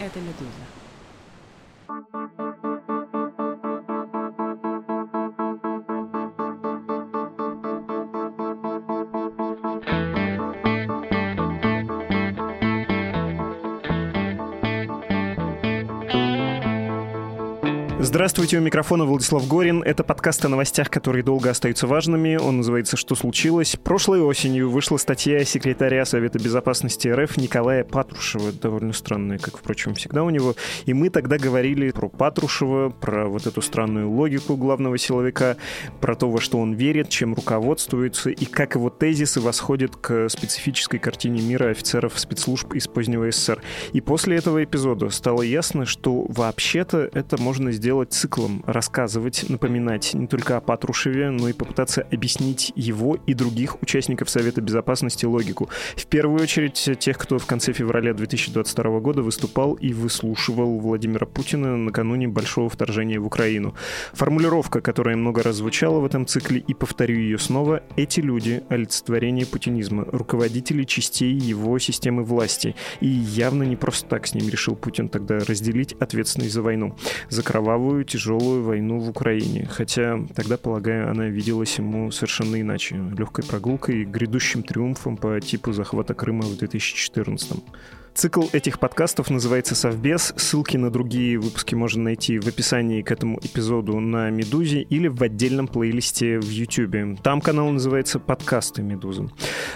Это «Медуза». Здравствуйте, у микрофона Владислав Горин. Это подкаст о новостях, которые долго остаются важными. Он называется «Что случилось?». Прошлой осенью вышла статья секретаря Совета Безопасности РФ Николая Патрушева, довольно странная, как, впрочем, всегда у него. И мы тогда говорили про Патрушева, про вот эту странную логику главного силовика, про то, во что он верит, чем руководствуется, и как его тезисы восходят к специфической картине мира офицеров спецслужб из позднего СССР. И после этого эпизода стало ясно, что вообще-то это можно сделать делать циклом, рассказывать, напоминать не только о Патрушеве, но и попытаться объяснить его и других участников Совета Безопасности логику. В первую очередь тех, кто в конце февраля 2022 года выступал и выслушивал Владимира Путина накануне большого вторжения в Украину. Формулировка, которая много раз звучала в этом цикле, и повторю ее снова, эти люди — олицетворение путинизма, руководители частей его системы власти. И явно не просто так с ним решил Путин тогда разделить ответственность за войну, за кровавую мировую тяжелую войну в Украине. Хотя тогда, полагаю, она виделась ему совершенно иначе. Легкой прогулкой и грядущим триумфом по типу захвата Крыма в 2014 -м. Цикл этих подкастов называется «Совбез». Ссылки на другие выпуски можно найти в описании к этому эпизоду на «Медузе» или в отдельном плейлисте в YouTube. Там канал называется «Подкасты Медузы».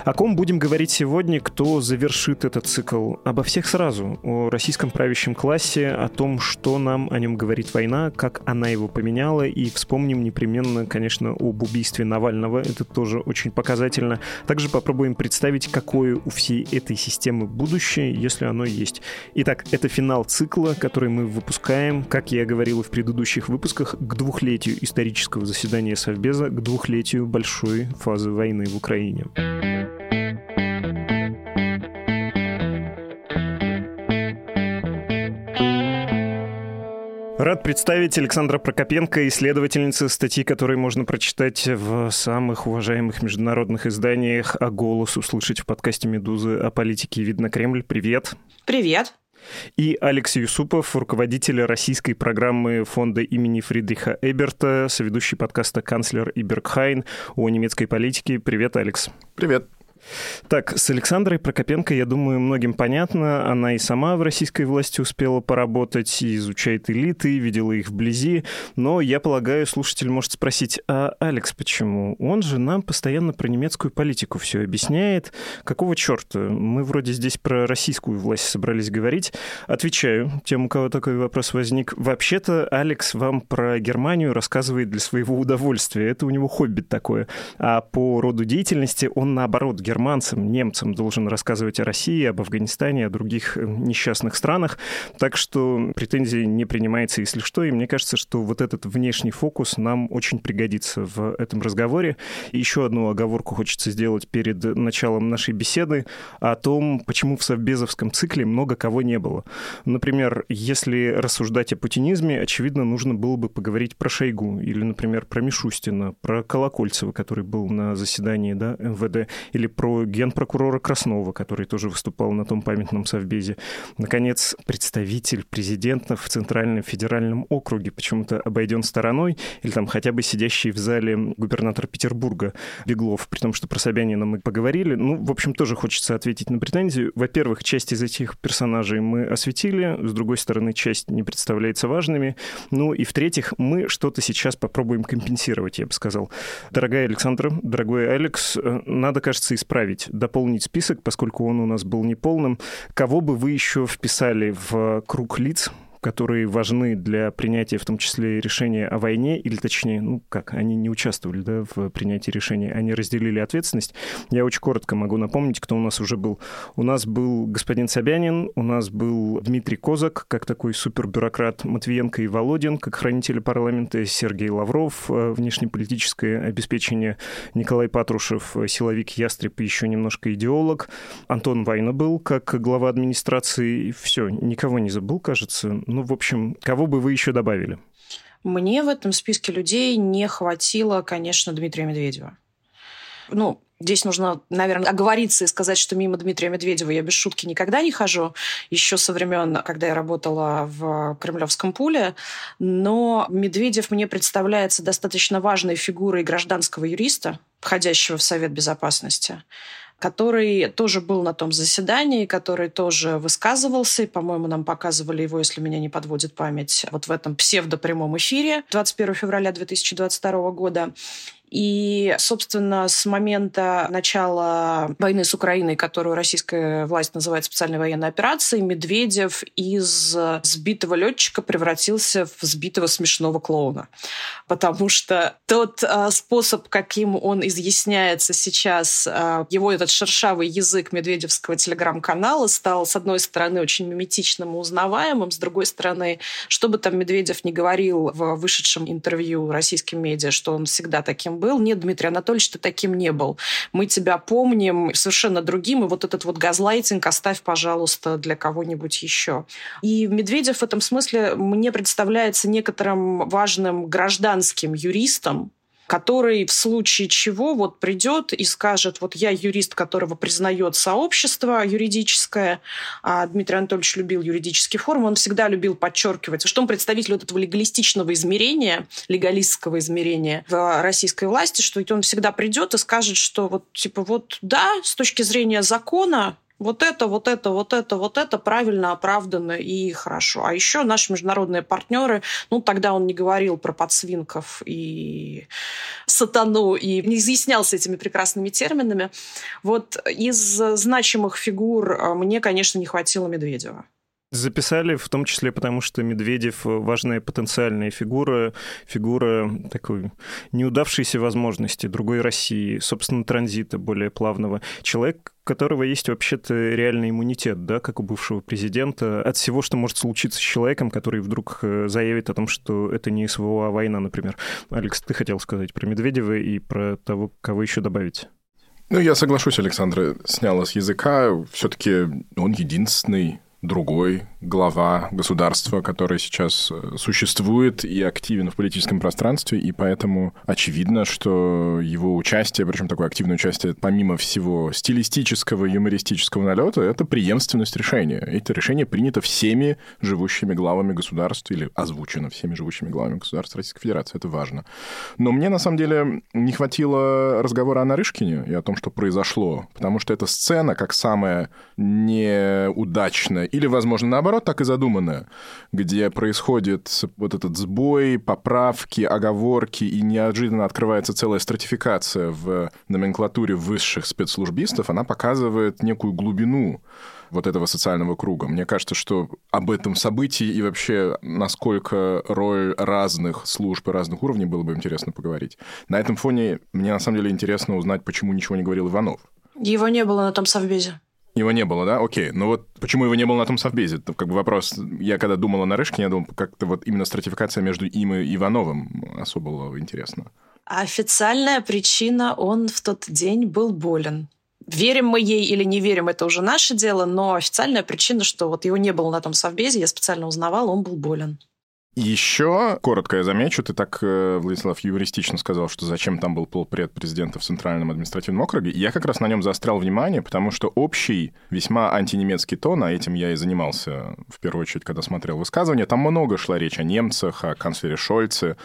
О ком будем говорить сегодня, кто завершит этот цикл? Обо всех сразу. О российском правящем классе, о том, что нам о нем говорит война, как она его поменяла, и вспомним непременно, конечно, об убийстве Навального. Это тоже очень показательно. Также попробуем представить, какое у всей этой системы будущее, если оно есть. Итак, это финал цикла, который мы выпускаем, как я говорил в предыдущих выпусках, к двухлетию исторического заседания Совбеза, к двухлетию большой фазы войны в Украине. Рад представить Александра Прокопенко, исследовательница статьи, которые можно прочитать в самых уважаемых международных изданиях, а голос услышать в подкасте «Медузы» о политике «Видно Кремль». Привет! Привет! И Алекс Юсупов, руководитель российской программы фонда имени Фридриха Эберта, соведущий подкаста «Канцлер Ибергхайн» о немецкой политике. Привет, Алекс. Привет. Так, с Александрой Прокопенко, я думаю, многим понятно. Она и сама в российской власти успела поработать, и изучает элиты, видела их вблизи. Но я полагаю, слушатель может спросить, а Алекс почему? Он же нам постоянно про немецкую политику все объясняет. Какого черта? Мы вроде здесь про российскую власть собрались говорить. Отвечаю тем, у кого такой вопрос возник. Вообще-то Алекс вам про Германию рассказывает для своего удовольствия. Это у него хобби такое. А по роду деятельности он, наоборот, германец германцам, немцам должен рассказывать о России, об Афганистане, о других э, несчастных странах. Так что претензии не принимается, если что. И мне кажется, что вот этот внешний фокус нам очень пригодится в этом разговоре. И еще одну оговорку хочется сделать перед началом нашей беседы о том, почему в совбезовском цикле много кого не было. Например, если рассуждать о путинизме, очевидно, нужно было бы поговорить про Шойгу или, например, про Мишустина, про Колокольцева, который был на заседании да, МВД, или про про генпрокурора Краснова, который тоже выступал на том памятном совбезе. Наконец, представитель президента в Центральном федеральном округе почему-то обойден стороной, или там хотя бы сидящий в зале губернатор Петербурга Беглов, при том, что про Собянина мы поговорили. Ну, в общем, тоже хочется ответить на претензию. Во-первых, часть из этих персонажей мы осветили, с другой стороны, часть не представляется важными. Ну и в-третьих, мы что-то сейчас попробуем компенсировать, я бы сказал. Дорогая Александра, дорогой Алекс, э, надо, кажется, исправить исправить, дополнить список, поскольку он у нас был неполным. Кого бы вы еще вписали в круг лиц, которые важны для принятия, в том числе, решения о войне, или точнее, ну как, они не участвовали да, в принятии решения, они разделили ответственность. Я очень коротко могу напомнить, кто у нас уже был. У нас был господин Собянин, у нас был Дмитрий Козак, как такой супербюрократ Матвиенко и Володин, как хранители парламента, Сергей Лавров, э, внешнеполитическое обеспечение, Николай Патрушев, э, силовик Ястреб и еще немножко идеолог, Антон Вайна был как глава администрации, все, никого не забыл, кажется. Ну, в общем, кого бы вы еще добавили? Мне в этом списке людей не хватило, конечно, Дмитрия Медведева. Ну, Здесь нужно, наверное, оговориться и сказать, что мимо Дмитрия Медведева я без шутки никогда не хожу. Еще со времен, когда я работала в Кремлевском пуле. Но Медведев мне представляется достаточно важной фигурой гражданского юриста, входящего в Совет Безопасности который тоже был на том заседании, который тоже высказывался, и, по-моему, нам показывали его, если меня не подводит память, вот в этом псевдопрямом эфире 21 февраля 2022 года. И, собственно, с момента начала войны с Украиной, которую российская власть называет специальной военной операцией, Медведев из сбитого летчика превратился в сбитого смешного клоуна. Потому что тот э, способ, каким он изъясняется сейчас, э, его этот шершавый язык медведевского телеграм-канала стал, с одной стороны, очень миметичным и узнаваемым, с другой стороны, что бы там Медведев не говорил в вышедшем интервью российским медиа, что он всегда таким был. Нет, Дмитрий Анатольевич, ты таким не был. Мы тебя помним совершенно другим, и вот этот вот газлайтинг оставь, пожалуйста, для кого-нибудь еще. И Медведев в этом смысле мне представляется некоторым важным гражданским юристом, который в случае чего вот придет и скажет, вот я юрист, которого признает сообщество юридическое, а Дмитрий Анатольевич любил юридический форум, он всегда любил подчеркивать, что он представитель вот этого легалистичного измерения, легалистского измерения в российской власти, что он всегда придет и скажет, что вот типа вот да, с точки зрения закона вот это, вот это, вот это, вот это правильно, оправданно и хорошо. А еще наши международные партнеры, ну, тогда он не говорил про подсвинков и сатану, и не изъяснялся этими прекрасными терминами. Вот из значимых фигур э, мне, конечно, не хватило Медведева. Записали в том числе потому, что Медведев важная потенциальная фигура, фигура такой неудавшейся возможности другой России, собственно, транзита более плавного. Человек, которого есть вообще-то реальный иммунитет, да, как у бывшего президента, от всего, что может случиться с человеком, который вдруг э, заявит о том, что это не СВО, а война, например. Алекс, ты хотел сказать про Медведева и про того, кого еще добавить? Ну, я соглашусь, Александра сняла с языка. Все-таки он единственный другой глава государства, который сейчас э, существует и активен в политическом пространстве, и поэтому очевидно, что его участие, причем такое активное участие, помимо всего стилистического, юмористического налета, это преемственность решения. Это решение принято всеми живущими главами государств или озвучено всеми живущими главами государств Российской Федерации. Это важно. Но мне, на самом деле, не хватило разговора о Нарышкине и о том, что произошло, потому что эта сцена, как самая неудачная или, возможно, наоборот, так и задумано, где происходит вот этот сбой, поправки, оговорки, и неожиданно открывается целая стратификация в номенклатуре высших спецслужбистов, она показывает некую глубину вот этого социального круга. Мне кажется, что об этом событии и вообще насколько роль разных служб и разных уровней было бы интересно поговорить. На этом фоне мне на самом деле интересно узнать, почему ничего не говорил Иванов. Его не было на том совбезе. Его не было, да? Окей. Ну вот почему его не было на том совбезе? Это как бы вопрос. Я когда думал о Нарышкине, я думал, как-то вот именно стратификация между им и Ивановым особо было интересно. Официальная причина, он в тот день был болен. Верим мы ей или не верим, это уже наше дело, но официальная причина, что вот его не было на том совбезе, я специально узнавала, он был болен. Еще, коротко я замечу, ты так, э, Владислав, юристично сказал, что зачем там был полпред президента в Центральном административном округе. Я как раз на нем заострял внимание, потому что общий, весьма антинемецкий тон, а этим я и занимался в первую очередь, когда смотрел высказывания, там много шла речь о немцах, о канцлере Шольце.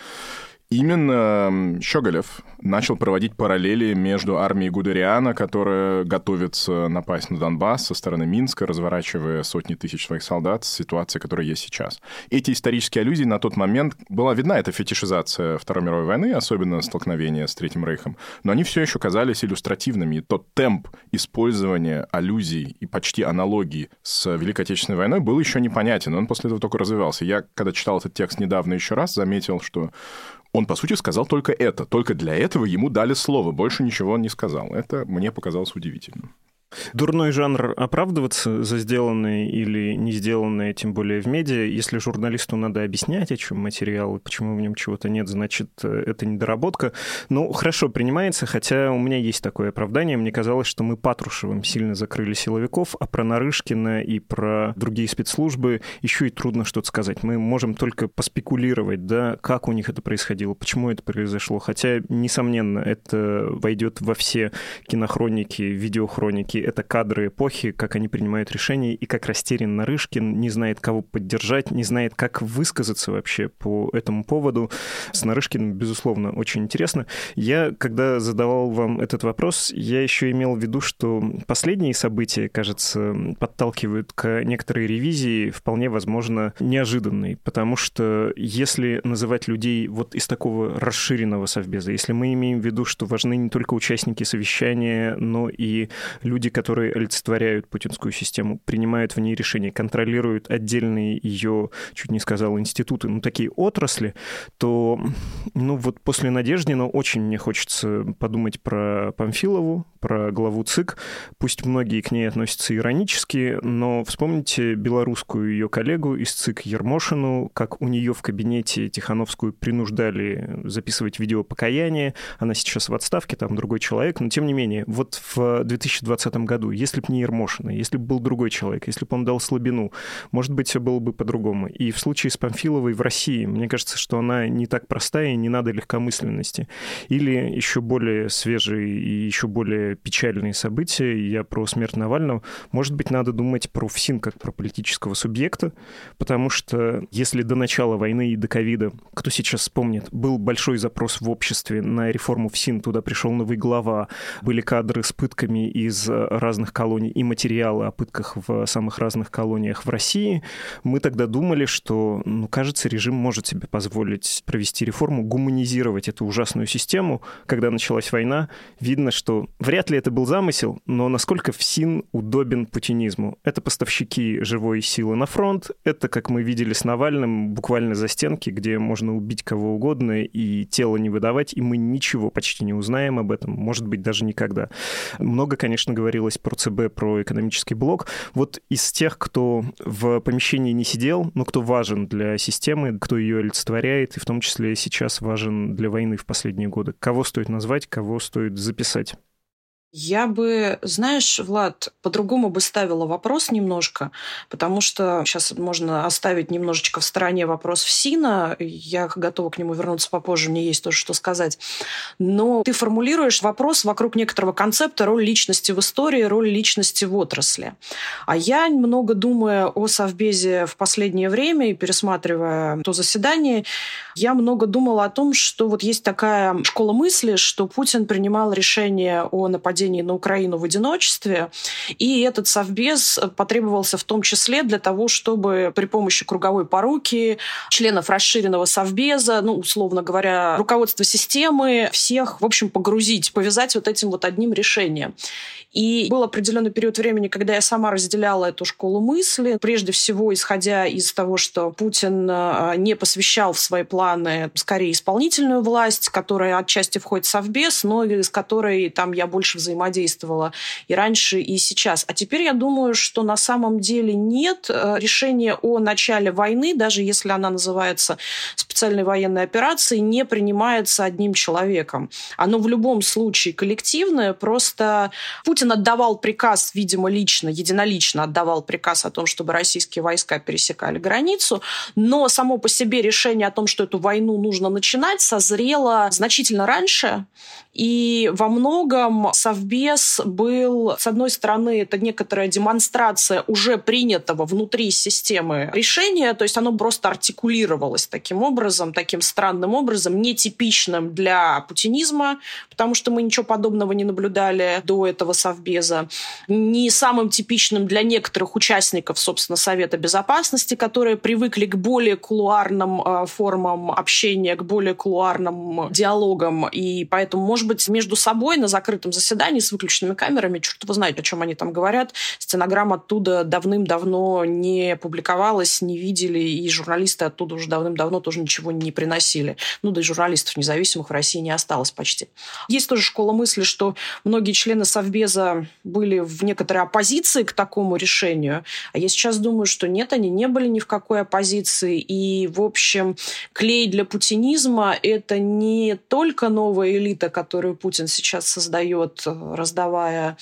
Именно Щеголев начал проводить параллели между армией Гудериана, которая готовится напасть на Донбасс со стороны Минска, разворачивая сотни тысяч своих солдат, с ситуацией, которая есть сейчас. Эти исторические аллюзии на тот момент была видна эта фетишизация Второй мировой войны, особенно столкновение с Третьим Рейхом, но они все еще казались иллюстративными. И тот темп использования аллюзий и почти аналогий с Великой Отечественной войной был еще непонятен, он после этого только развивался. Я, когда читал этот текст недавно еще раз, заметил, что он, по сути, сказал только это. Только для этого ему дали слово. Больше ничего он не сказал. Это мне показалось удивительным. Дурной жанр оправдываться за сделанное или не сделанное, тем более в медиа. Если журналисту надо объяснять, о чем материал почему в нем чего-то нет, значит, э, это недоработка. Ну, хорошо, принимается, хотя у меня есть такое оправдание. Мне казалось, что мы Патрушевым сильно закрыли силовиков, а про Нарышкина и про другие спецслужбы еще и трудно что-то сказать. Мы можем только поспекулировать, да, как у них это происходило, почему это произошло. Хотя, несомненно, это войдет во все кинохроники, видеохроники это кадры эпохи, как они принимают решения, и как растерян Нарышкин, не знает, кого поддержать, не знает, как высказаться вообще по этому поводу. С Нарышкиным, безусловно, очень интересно. Я, когда задавал вам этот вопрос, я еще имел в виду, что последние события, кажется, подталкивают к некоторой ревизии, вполне возможно, неожиданной, потому что если называть людей вот из такого расширенного совбеза, если мы имеем в виду, что важны не только участники совещания, но и люди, люди, которые олицетворяют путинскую систему, принимают в ней решения, контролируют отдельные ее, чуть не сказал, институты, ну, такие отрасли, то, ну, вот после Надеждина очень мне хочется подумать про Памфилову, про главу ЦИК. Пусть многие к ней относятся иронически, но вспомните белорусскую ее коллегу из ЦИК Ермошину, как у нее в кабинете Тихановскую принуждали записывать видео покаяния. Она сейчас в отставке, там другой человек, но тем не менее, вот в 2020 году, если бы не Ермошина, если бы был другой человек, если бы он дал слабину, может быть, все было бы по-другому. И в случае с Памфиловой в России, мне кажется, что она не так простая, и не надо легкомысленности. Или еще более свежие и еще более печальные события, я про смерть Навального, может быть, надо думать про ФСИН как про политического субъекта, потому что если до начала войны и до ковида, кто сейчас вспомнит, был большой запрос в обществе на реформу ФСИН, туда пришел новый глава, были кадры с пытками из разных колоний и материалы о пытках в самых разных колониях в России, мы тогда думали, что, ну, кажется, режим может себе позволить провести реформу, гуманизировать эту ужасную систему. Когда началась война, видно, что вряд ли это был замысел, но насколько ФСИН удобен путинизму. Это поставщики живой силы на фронт, это, как мы видели с Навальным, буквально за стенки, где можно убить кого угодно и тело не выдавать, и мы ничего почти не узнаем об этом, может быть, даже никогда. Много, конечно, говорили говорилось про ЦБ, про экономический блок. Вот из тех, кто в помещении не сидел, но кто важен для системы, кто ее олицетворяет, и в том числе сейчас важен для войны в последние годы, кого стоит назвать, кого стоит записать? Я бы, знаешь, Влад, по-другому бы ставила вопрос немножко, потому что сейчас можно оставить немножечко в стороне вопрос ФСИНа. Я готова к нему вернуться попозже, мне есть тоже что сказать. Но ты формулируешь вопрос вокруг некоторого концепта роль личности в истории, роль личности в отрасли. А я, много думая о Совбезе в последнее время и пересматривая то заседание, я много думала о том, что вот есть такая школа мысли, что Путин принимал решение о нападении нападении на Украину в одиночестве. И этот совбез потребовался в том числе для того, чтобы при помощи круговой поруки членов расширенного совбеза, ну, условно говоря, руководства системы, всех, в общем, погрузить, повязать вот этим вот одним решением. И был определенный период времени, когда я сама разделяла эту школу мысли, прежде всего исходя из того, что Путин э, не посвящал в свои планы скорее исполнительную власть, которая отчасти входит в Совбез, но из которой там я больше взаимодействовала и раньше, и сейчас. А теперь я думаю, что на самом деле нет э, решения о начале войны, даже если она называется специальной военной операцией, не принимается одним человеком. Оно в любом случае коллективное, просто Путин Путин отдавал приказ, видимо, лично, единолично отдавал приказ о том, чтобы российские войска пересекали границу, но само по себе решение о том, что эту войну нужно начинать, созрело значительно раньше, и во многом Совбез был, с одной стороны, это некоторая демонстрация уже принятого внутри системы решения, то есть оно просто артикулировалось таким образом, таким странным образом, нетипичным для путинизма, потому что мы ничего подобного не наблюдали до этого Совбеза, не самым типичным для некоторых участников, собственно, Совета Безопасности, которые привыкли к более кулуарным э, формам общения, к более кулуарным диалогам, и поэтому, может быть, между собой на закрытом заседании с выключенными камерами, черт его знает, о чем они там говорят. Стенограмма оттуда давным-давно не публиковалась, не видели, и журналисты оттуда уже давным-давно тоже ничего не приносили. Ну, да и журналистов независимых в России не осталось почти. Есть тоже школа мысли, что многие члены Совбеза были в некоторой оппозиции к такому решению, а я сейчас думаю, что нет, они не были ни в какой оппозиции, и, в общем, клей для путинизма – это не только новая элита, которую Путин сейчас создает, раздавая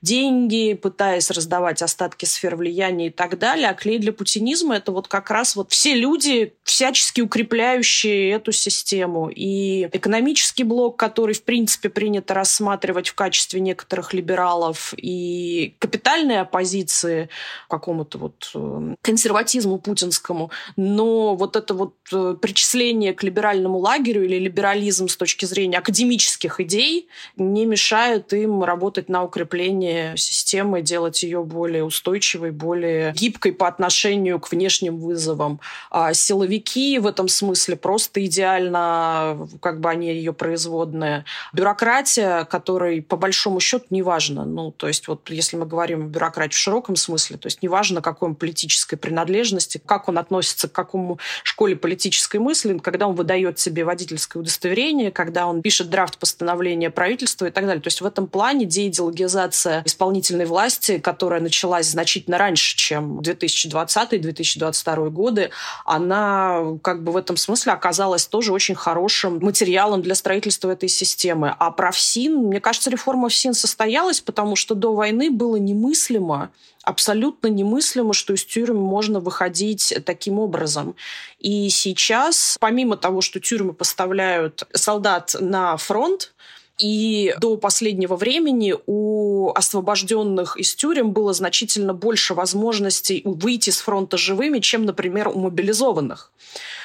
деньги, пытаясь раздавать остатки сфер влияния и так далее, а клей для путинизма – это вот как раз вот все люди, всячески укрепляющие эту систему. И экономический блок, который, в принципе, принято рассматривать в качестве некоторых либералов, и капитальные оппозиции какому-то вот э, консерватизму путинскому. Но вот это вот э, причисление к либеральному лагерю или либерализм с точки зрения академических идей не мешает им работать на укрепление системы, делать ее более устойчивой, более гибкой по отношению к внешним вызовам. А силовики в этом смысле просто идеально, как бы они ее производные. Бюрократия, которой по большому счету неважно. Ну, то есть вот если мы говорим о бюрократии в широком смысле, то есть неважно, какой он политической принадлежности, как он относится к какому школе политической мысли, когда он выдает себе водительское удостоверение, когда он пишет драфт постановления правительства и так далее. То есть в этом плане деидеологизация исполнительной власти, которая началась значительно раньше, чем 2020-2022 годы, она как бы в этом смысле оказалась тоже очень хорошим материалом для строительства этой системы. А про ФСИН, мне кажется, реформа ФСИН состоялась, потому что до войны было немыслимо, абсолютно немыслимо, что из тюрьмы можно выходить таким образом. И сейчас, помимо того, что тюрьмы поставляют солдат на фронт, и до последнего времени у освобожденных из тюрем было значительно больше возможностей выйти с фронта живыми, чем, например, у мобилизованных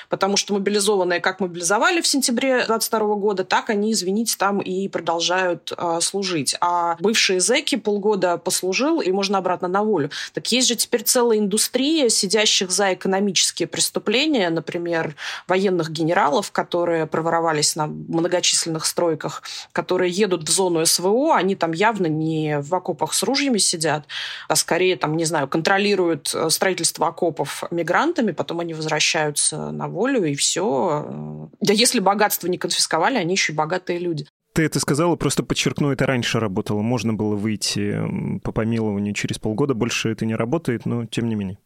потому что мобилизованные как мобилизовали в сентябре 22 года, так они, извините, там и продолжают э, служить. А бывшие зэки полгода послужил, и можно обратно на волю. Так есть же теперь целая индустрия сидящих за экономические преступления, например, военных генералов, которые проворовались на многочисленных стройках, которые едут в зону СВО, они там явно не в окопах с ружьями сидят, а скорее там, не знаю, контролируют э, строительство окопов мигрантами, потом они возвращаются на волю, и все. Да если богатство не конфисковали, они еще и богатые люди. Ты это сказала, просто подчеркну, это раньше работало. Можно было выйти по помилованию через полгода. Больше это не работает, но тем не менее.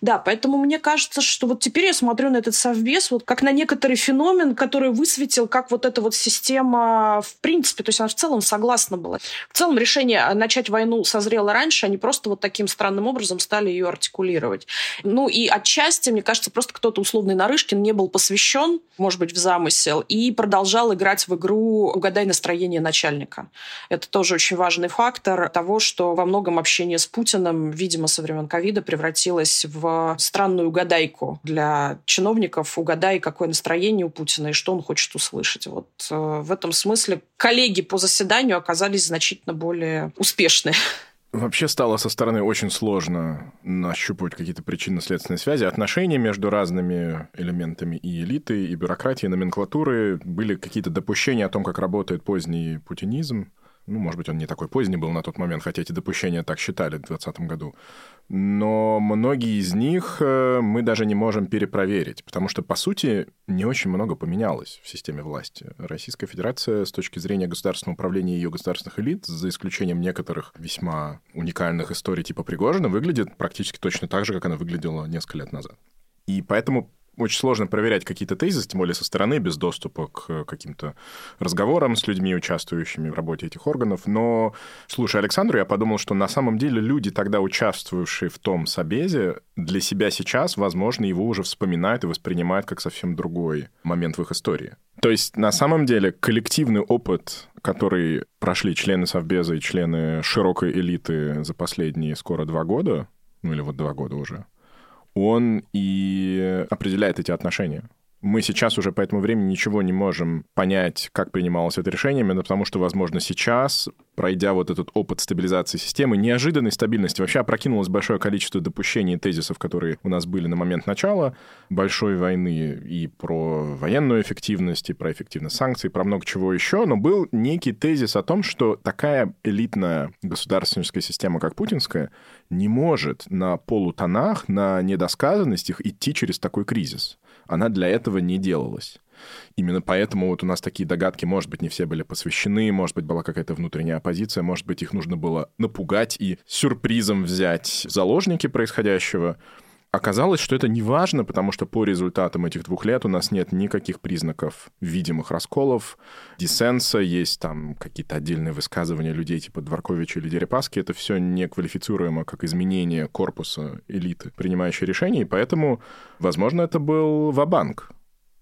Да, поэтому мне кажется, что вот теперь я смотрю на этот совбез вот как на некоторый феномен, который высветил, как вот эта вот система в принципе, то есть она в целом согласна была. В целом решение начать войну созрело раньше, они просто вот таким странным образом стали ее артикулировать. Ну и отчасти, мне кажется, просто кто-то условный Нарышкин не был посвящен, может быть, в замысел, и продолжал играть в игру «Угадай настроение начальника». Это тоже очень важный фактор того, что во многом общение с Путиным, видимо, со времен ковида превратилось в странную угадайку для чиновников. Угадай, какое настроение у Путина и что он хочет услышать. Вот э, в этом смысле коллеги по заседанию оказались значительно более успешны. Вообще стало со стороны очень сложно нащупывать какие-то причинно-следственные связи. Отношения между разными элементами и элиты, и бюрократии, и номенклатуры. Были какие-то допущения о том, как работает поздний путинизм. Ну, может быть, он не такой поздний был на тот момент, хотя эти допущения так считали в 2020 году. Но многие из них э, мы даже не можем перепроверить, потому что, по сути, не очень много поменялось в системе власти. Российская Федерация с точки зрения государственного управления и ее государственных элит, за исключением некоторых весьма уникальных историй типа Пригожина, выглядит практически точно так же, как она выглядела несколько лет назад. И поэтому очень сложно проверять какие-то тезисы, тем более со стороны, без доступа к каким-то разговорам с людьми, участвующими в работе этих органов. Но, слушая Александру, я подумал, что на самом деле люди, тогда участвовавшие в том собезе, для себя сейчас, возможно, его уже вспоминают и воспринимают как совсем другой момент в их истории. То есть, на самом деле, коллективный опыт, который прошли члены Совбеза и члены широкой элиты за последние скоро два года, ну или вот два года уже, он и определяет эти отношения. Мы сейчас уже по этому времени ничего не можем понять, как принималось это решение, именно потому что, возможно, сейчас, пройдя вот этот опыт стабилизации системы, неожиданной стабильности, вообще опрокинулось большое количество допущений и тезисов, которые у нас были на момент начала большой войны и про военную эффективность, и про эффективность санкций, и про много чего еще, но был некий тезис о том, что такая элитная государственная система, как путинская, не может на полутонах, на недосказанностях идти через такой кризис она для этого не делалась. Именно поэтому вот у нас такие догадки, может быть, не все были посвящены, может быть, была какая-то внутренняя оппозиция, может быть, их нужно было напугать и сюрпризом взять заложники происходящего. Оказалось, что это не важно, потому что по результатам этих двух лет у нас нет никаких признаков видимых расколов, диссенса, есть там какие-то отдельные высказывания людей типа Дворковича или Дерипаски. Это все не квалифицируемо как изменение корпуса элиты, принимающей решения, и поэтому, возможно, это был вабанк.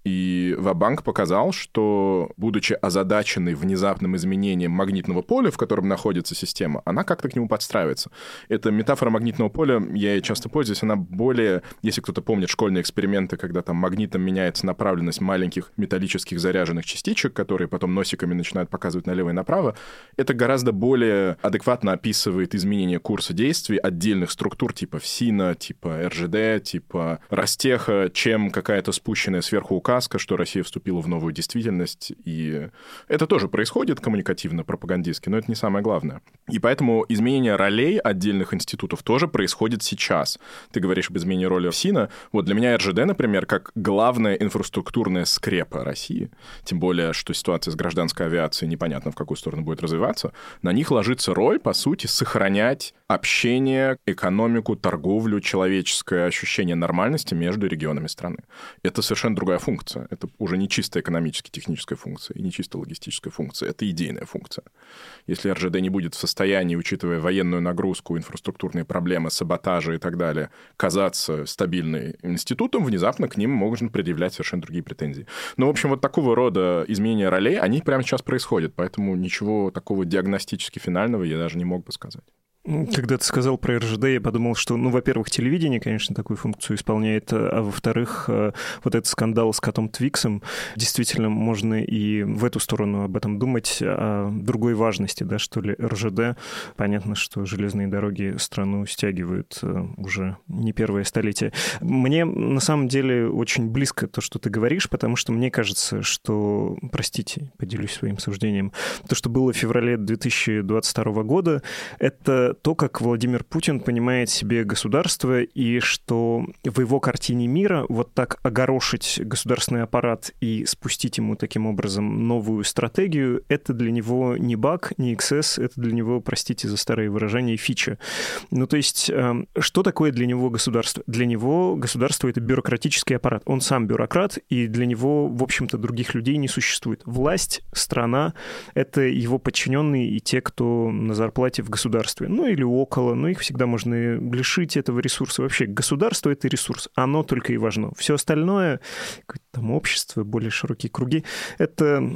И Вабанк показал, что, будучи озадаченной внезапным изменением магнитного поля, в котором находится система, она как-то к нему подстраивается. Эта метафора магнитного поля, я ей часто пользуюсь, она более, если кто-то помнит школьные эксперименты, когда там магнитом меняется направленность маленьких металлических заряженных частичек, которые потом носиками начинают показывать налево и направо, это гораздо более адекватно описывает изменение курса действий отдельных структур типа ФСИНа, типа РЖД, типа Ростеха, чем какая-то спущенная сверху указка сказка, что Россия вступила в новую действительность, и это тоже происходит коммуникативно, пропагандистски, но это не самое главное. И поэтому изменение ролей отдельных институтов тоже происходит сейчас. Ты говоришь об изменении роли ФСИНа. Вот для меня РЖД, например, как главная инфраструктурная скрепа России, тем более, что ситуация с гражданской авиацией непонятно, в какую сторону будет развиваться, на них ложится роль, по сути, сохранять общение, экономику, торговлю, человеческое ощущение нормальности между регионами страны. Это совершенно другая функция. Это уже не чисто экономически техническая функция и не чисто логистическая функция. Это идейная функция. Если РЖД не будет в состоянии, учитывая военную нагрузку, инфраструктурные проблемы, саботажи и так далее, казаться стабильным институтом, внезапно к ним можно предъявлять совершенно другие претензии. Ну, в общем, вот такого рода изменения ролей, они прямо сейчас происходят, поэтому ничего такого диагностически финального я даже не мог бы сказать. Когда ты сказал про РЖД, я подумал, что, ну, во-первых, телевидение, конечно, такую функцию исполняет, а во-вторых, э, вот этот скандал с котом Твиксом, действительно, можно и в эту сторону об этом думать, о другой важности, да, что ли, РЖД. Понятно, что железные дороги страну стягивают э, уже не первое столетие. Мне, на самом деле, очень близко то, что ты говоришь, потому что мне кажется, что, простите, поделюсь своим суждением, то, что было в феврале 2022 года, это то, как Владимир Путин понимает себе государство, и что в его картине мира вот так огорошить государственный аппарат и спустить ему таким образом новую стратегию, это для него не баг, не XS, это для него, простите за старые выражения, фича. Ну, то есть, эм, что такое для него государство? Для него государство — это бюрократический аппарат. Он сам бюрократ, и для него, в общем-то, других людей не существует. Власть, страна — это его подчиненные и те, кто на зарплате в государстве. Ну, ну или около, но их всегда можно лишить этого ресурса. Вообще государство — это ресурс, оно только и важно. Все остальное, там общество, более широкие круги, это,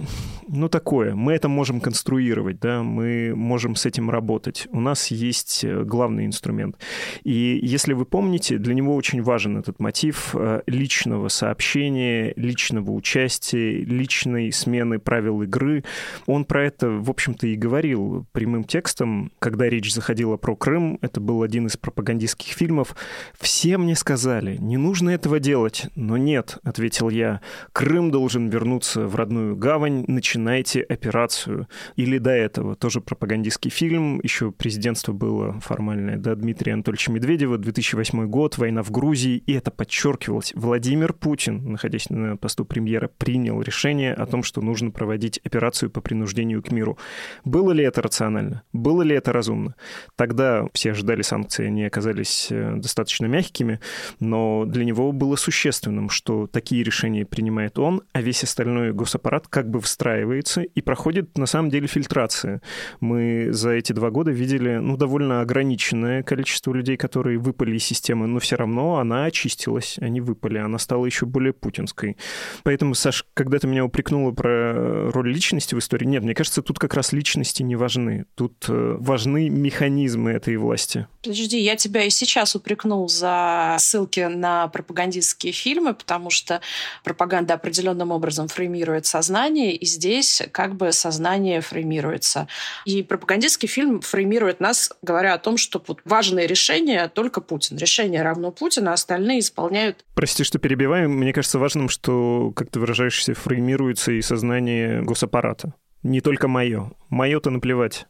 ну, такое. Мы это можем конструировать, да, мы можем с этим работать. У нас есть э, главный инструмент. И если вы помните, для него очень важен этот мотив э, личного сообщения, личного участия, личной смены правил игры. Он про это, в общем-то, и говорил прямым текстом, когда речь заходила выходила про Крым, это был один из пропагандистских фильмов. Все мне сказали, не нужно этого делать. Но нет, ответил я, Крым должен вернуться в родную гавань, начинайте операцию. Или до этого тоже пропагандистский фильм, еще президентство было формальное, да, Дмитрия Анатольевича Медведева, 2008 год, война в Грузии, и это подчеркивалось. Владимир Путин, находясь на посту премьера, принял решение о том, что нужно проводить операцию по принуждению к миру. Было ли это рационально? Было ли это разумно? Тогда все ожидали санкции, они оказались э, достаточно мягкими, но для него было существенным, что такие решения принимает он, а весь остальной госаппарат как бы встраивается и проходит на самом деле фильтрация. Мы за эти два года видели ну, довольно ограниченное количество людей, которые выпали из системы, но все равно она очистилась, они выпали, она стала еще более путинской. Поэтому, Саш, когда ты меня упрекнула про роль личности в истории, нет, мне кажется, тут как раз личности не важны. Тут э, важны механизмы механизмы этой власти? Подожди, я тебя и сейчас упрекнул за ссылки на пропагандистские фильмы, потому что пропаганда определенным образом фреймирует сознание, и здесь как бы сознание фреймируется. И пропагандистский фильм фреймирует нас, говоря о том, что вот важное решение только Путин. Решение равно Путин, а остальные исполняют... Прости, что перебиваем. Мне кажется важным, что, как ты выражаешься, фреймируется и сознание госаппарата. Не только мое. Мое-то наплевать.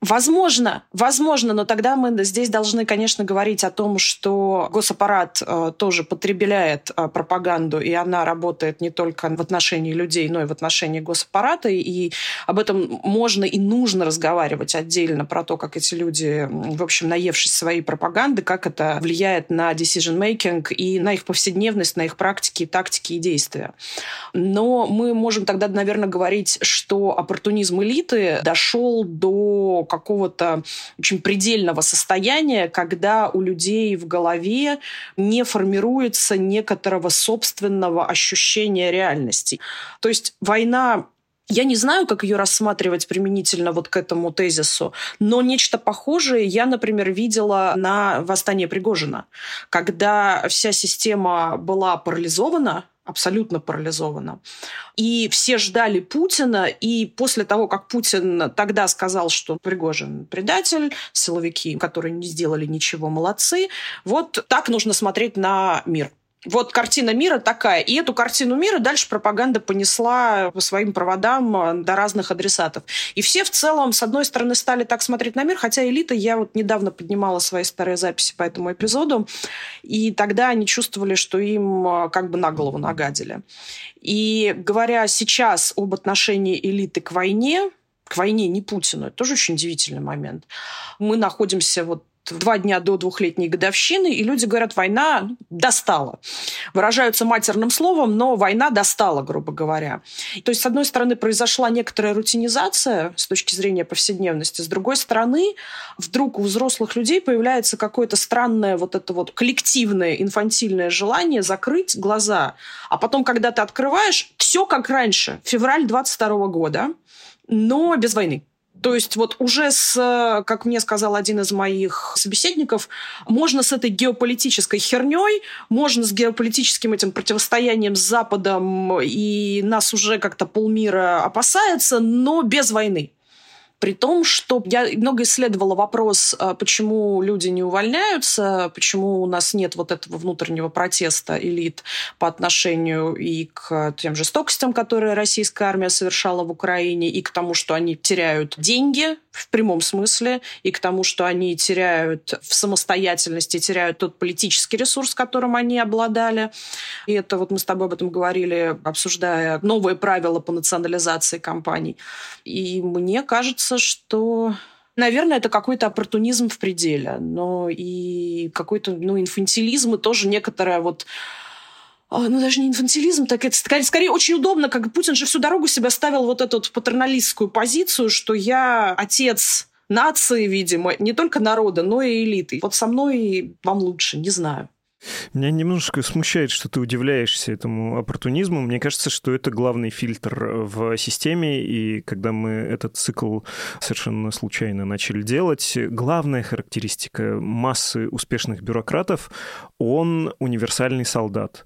Возможно, возможно, но тогда мы здесь должны, конечно, говорить о том, что госаппарат э, тоже потребляет э, пропаганду, и она работает не только в отношении людей, но и в отношении госаппарата, и об этом можно и нужно разговаривать отдельно про то, как эти люди, в общем, наевшись своей пропаганды, как это влияет на decision-making и на их повседневность, на их практики, тактики и действия. Но мы можем тогда, наверное, говорить, что оппортунизм элиты дошел до какого-то очень предельного состояния, когда у людей в голове не формируется некоторого собственного ощущения реальности. То есть война я не знаю, как ее рассматривать применительно вот к этому тезису, но нечто похожее я, например, видела на восстании Пригожина, когда вся система была парализована, абсолютно парализована. И все ждали Путина, и после того, как Путин тогда сказал, что Пригожин предатель, силовики, которые не сделали ничего, молодцы, вот так нужно смотреть на мир. Вот картина мира такая. И эту картину мира дальше пропаганда понесла по своим проводам э, до разных адресатов. И все в целом, с одной стороны, стали так смотреть на мир, хотя элита, я вот недавно поднимала свои старые записи по этому эпизоду, и тогда они чувствовали, что им э, как бы на голову нагадили. И говоря сейчас об отношении элиты к войне, к войне, не Путину. Это тоже очень удивительный момент. Мы находимся вот два дня до двухлетней годовщины, и люди говорят, война достала. Выражаются матерным словом, но война достала, грубо говоря. То есть, с одной стороны, произошла некоторая рутинизация с точки зрения повседневности, с другой стороны, вдруг у взрослых людей появляется какое-то странное вот это вот коллективное инфантильное желание закрыть глаза. А потом, когда ты открываешь, все как раньше, февраль 22 года, но без войны. То есть вот уже с, как мне сказал один из моих собеседников, можно с этой геополитической херней, можно с геополитическим этим противостоянием с Западом, и нас уже как-то полмира опасается, но без войны. При том, что я много исследовала вопрос, а, почему люди не увольняются, почему у нас нет вот этого внутреннего протеста элит по отношению и к тем жестокостям, которые российская армия совершала в Украине, и к тому, что они теряют деньги в прямом смысле, и к тому, что они теряют в самостоятельности, теряют тот политический ресурс, которым они обладали. И это вот мы с тобой об этом говорили, обсуждая новые правила по национализации компаний. И мне кажется, что Наверное, это какой-то оппортунизм в пределе, но и какой-то ну, инфантилизм и тоже некоторая вот ну, даже не инфантилизм, так это скорее, скорее очень удобно, как Путин же всю дорогу себя ставил вот эту вот патерналистскую позицию, что я отец нации, видимо, не только народа, но и элиты. Вот со мной вам лучше, не знаю. Меня немножко смущает, что ты удивляешься этому оппортунизму. Мне кажется, что это главный фильтр в системе, и когда мы этот цикл совершенно случайно начали делать, главная характеристика массы успешных бюрократов — он универсальный солдат.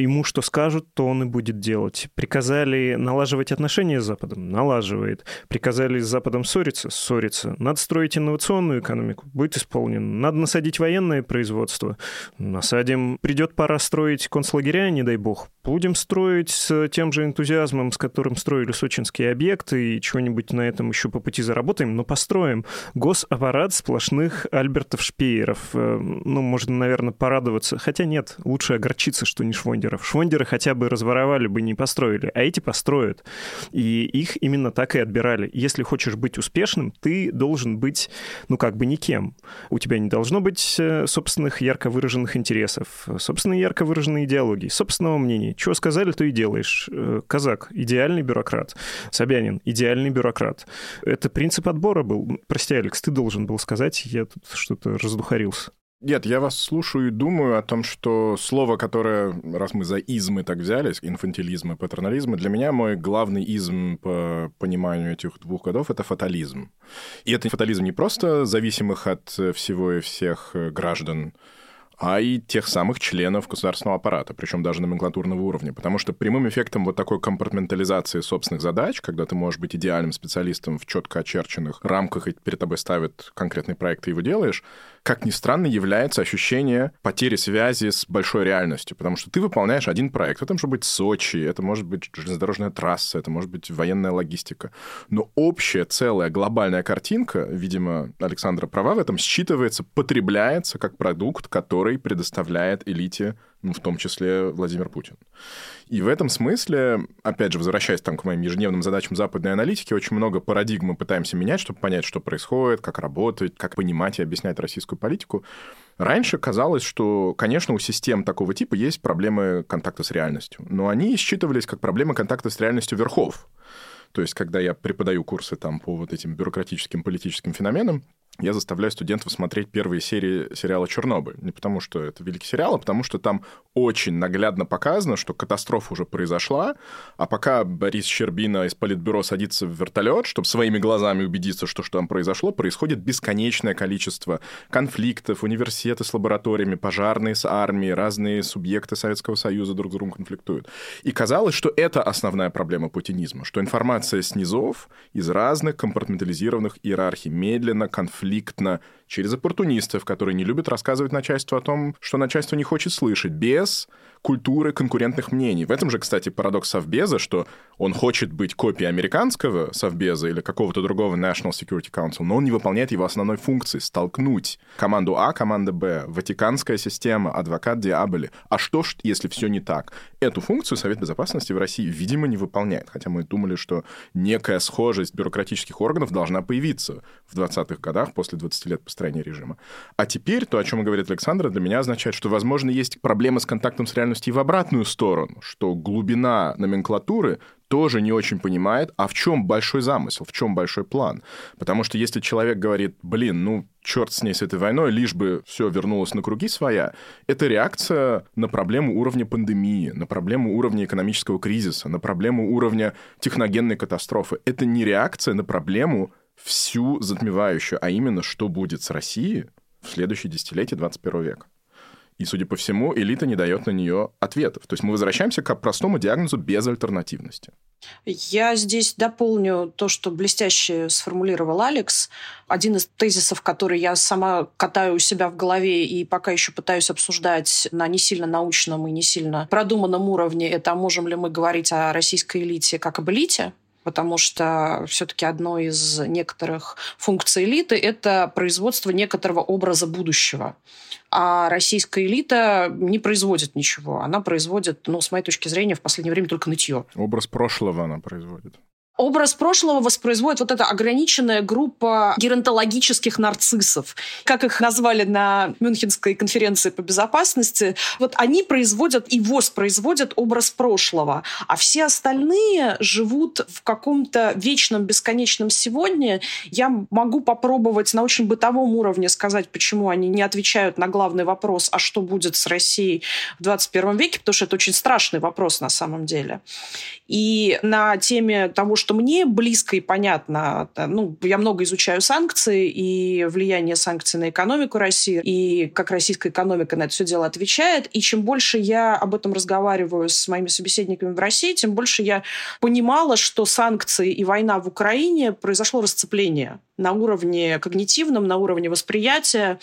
Ему что скажут, то он и будет делать. Приказали налаживать отношения с Западом? Налаживает. Приказали с Западом ссориться? Ссорится. Надо строить инновационную экономику? Будет исполнен. Надо насадить военное производство? Насадим. Придет пора строить концлагеря, не дай бог. Будем строить с тем же энтузиазмом, с которым строили сочинские объекты, и чего-нибудь на этом еще по пути заработаем, но построим. Госаппарат сплошных Альбертов Шпееров. Э, ну, можно, наверное, порадоваться. Хотя нет, лучше огорчиться, что не Швондеров. Швондеры хотя бы разворовали бы, не построили, а эти построят. И их именно так и отбирали. Если хочешь быть успешным, ты должен быть, ну, как бы никем. У тебя не должно быть э, собственных ярко выраженных интересов, собственной ярко выраженной идеологии, собственного мнения чего сказали, то и делаешь. Э, казак — идеальный бюрократ. Собянин — идеальный бюрократ. Это принцип отбора был. Прости, Алекс, ты должен был сказать, я тут что-то раздухарился. Нет, я вас слушаю и думаю о том, что слово, которое, раз мы за измы так взялись, инфантилизм и патернализм, для меня мой главный изм по пониманию этих двух годов — это фатализм. И это фатализм не просто зависимых от всего и всех граждан, а и тех самых членов государственного аппарата, причем даже номенклатурного уровня. Потому что прямым эффектом вот такой компартментализации собственных задач, когда ты можешь быть идеальным специалистом в четко очерченных рамках и перед тобой ставят конкретный проект, ты его делаешь, как ни странно, является ощущение потери связи с большой реальностью, потому что ты выполняешь один проект. Это может быть Сочи, это может быть железнодорожная трасса, это может быть военная логистика. Но общая, целая, глобальная картинка, видимо, Александра права в этом, считывается, потребляется как продукт, который предоставляет элите ну, в том числе Владимир Путин. И в этом смысле, опять же, возвращаясь там к моим ежедневным задачам западной аналитики, очень много парадигм мы пытаемся менять, чтобы понять, что происходит, как работать, как понимать и объяснять российскую политику. Раньше казалось, что, конечно, у систем такого типа есть проблемы контакта с реальностью, но они считывались как проблемы контакта с реальностью верхов. То есть, когда я преподаю курсы там по вот этим бюрократическим политическим феноменам, я заставляю студентов смотреть первые серии сериала «Чернобыль». Не потому, что это великий сериал, а потому, что там очень наглядно показано, что катастрофа уже произошла, а пока Борис Щербина из Политбюро садится в вертолет, чтобы своими глазами убедиться, что что там произошло, происходит бесконечное количество конфликтов, университеты с лабораториями, пожарные с армией, разные субъекты Советского Союза друг с другом конфликтуют. И казалось, что это основная проблема путинизма, что информация снизов из разных компартментализированных иерархий медленно, конфликтует конфликтно, через оппортунистов, которые не любят рассказывать начальству о том, что начальство не хочет слышать, без культуры конкурентных мнений. В этом же, кстати, парадокс Совбеза, что он хочет быть копией американского Совбеза или какого-то другого National Security Council, но он не выполняет его основной функции — столкнуть команду А, команда Б, Ватиканская система, адвокат Диаболи. А что, если все не так? Эту функцию Совет Безопасности в России, видимо, не выполняет, хотя мы думали, что некая схожесть бюрократических органов должна появиться в 20-х годах после 20 лет построения режима. А теперь то, о чем говорит Александр, для меня означает, что, возможно, есть проблемы с контактом с реальностью и в обратную сторону, что глубина номенклатуры тоже не очень понимает, а в чем большой замысел, в чем большой план. Потому что если человек говорит, блин, ну, черт с ней, с этой войной, лишь бы все вернулось на круги своя, это реакция на проблему уровня пандемии, на проблему уровня экономического кризиса, на проблему уровня техногенной катастрофы. Это не реакция на проблему всю затмевающую, а именно, что будет с Россией в следующее десятилетие 21 века. И, судя по всему, элита не дает на нее ответов. То есть мы возвращаемся к простому диагнозу безальтернативности. Я здесь дополню то, что блестяще сформулировал Алекс. Один из тезисов, который я сама катаю у себя в голове и пока еще пытаюсь обсуждать на не сильно научном и не сильно продуманном уровне, это можем ли мы говорить о российской элите как об элите, потому что все-таки одной из некоторых функций элиты – это производство некоторого образа будущего. А российская элита не производит ничего. Она производит, ну, с моей точки зрения, в последнее время только нытье. Образ прошлого она производит. Образ прошлого воспроизводит вот эта ограниченная группа геронтологических нарциссов. Как их назвали на Мюнхенской конференции по безопасности. Вот они производят и воспроизводят образ прошлого. А все остальные живут в каком-то вечном, бесконечном сегодня. Я могу попробовать на очень бытовом уровне сказать, почему они не отвечают на главный вопрос, а что будет с Россией в 21 веке, потому что это очень страшный вопрос на самом деле. И на теме того, что мне близко и понятно, ну, я много изучаю санкции и влияние санкций на экономику России, и как российская экономика на это все дело отвечает. И чем больше я об этом разговариваю с моими собеседниками в России, тем больше я понимала, что санкции и война в Украине произошло расцепление на уровне когнитивном, на уровне восприятия.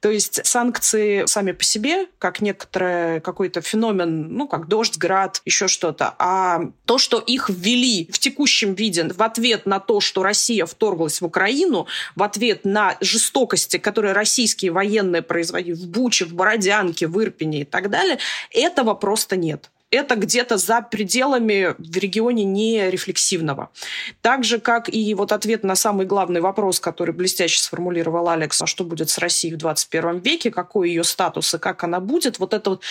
То есть санкции сами по себе, как некоторый какой-то феномен, ну, как дождь, град, еще что-то. А то, что их ввели в текущем виде в ответ на то, что Россия вторглась в Украину, в ответ на жестокости, которые российские военные производили в Буче, в Бородянке, в Ирпене и так далее, этого просто нет это где-то за пределами в регионе не рефлексивного. Так же, как и вот ответ на самый главный вопрос, который блестяще сформулировал Алекс, а что будет с Россией в 21 веке, какой ее статус и как она будет, вот это вот,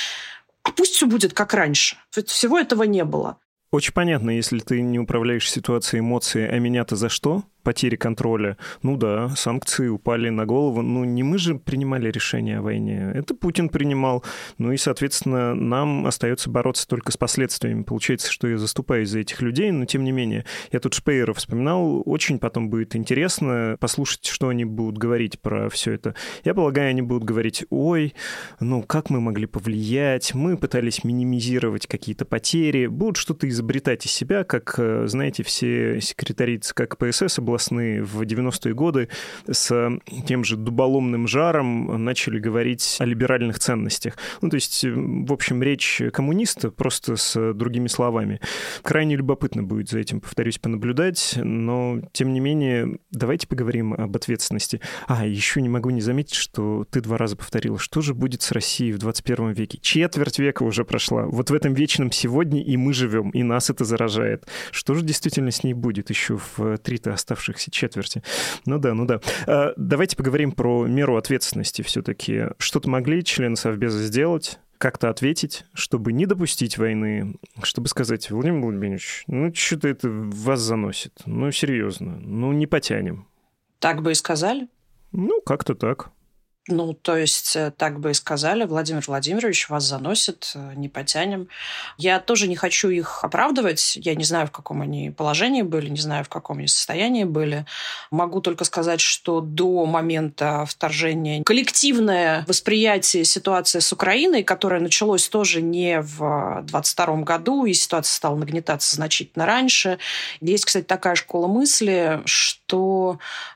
а пусть все будет как раньше. Ведь всего этого не было. Очень понятно, если ты не управляешь ситуацией эмоций, а меня-то за что? Потери контроля. Ну да, санкции упали на голову. Ну не мы же принимали решение о войне, это Путин принимал. Ну и, соответственно, нам остается бороться только с последствиями. Получается, что я заступаюсь за этих людей, но тем не менее. Я тут Шпейера вспоминал. Очень потом будет интересно послушать, что они будут говорить про все это. Я полагаю, они будут говорить, ой, ну как мы могли повлиять, мы пытались минимизировать какие-то потери, будут что-то изобретать из себя, как, э, знаете, все секретари ЦК КПСС областные в 90-е годы с тем же дуболомным жаром начали говорить о либеральных ценностях. Ну, то есть, в общем, речь коммуниста просто с другими словами. Крайне любопытно будет за этим, повторюсь, понаблюдать, но, тем не менее, давайте поговорим об ответственности. А, еще не могу не заметить, что ты два раза повторила, что же будет с Россией в 21 веке? Четверть века уже прошла. Вот в этом вечном сегодня и мы живем, и нас это заражает. Что же действительно с ней будет еще в три-то оставшихся четверти? Ну да, ну да. А, давайте поговорим про меру ответственности все-таки. Что-то могли члены Совбеза сделать? как-то ответить, чтобы не допустить войны, чтобы сказать, Владимир Владимирович, ну что-то это вас заносит, ну серьезно, ну не потянем. Так бы и сказали? Ну, как-то так. Ну, то есть, э, так бы и сказали, Владимир Владимирович, вас заносит, э, не потянем. Я тоже не хочу их оправдывать. Я не знаю, в каком они положении были, не знаю, в каком они состоянии были. Могу только сказать, что до момента вторжения коллективное восприятие ситуации с Украиной, которое началось тоже не в 22 году, и ситуация стала нагнетаться значительно раньше. Есть, кстати, такая школа мысли, что,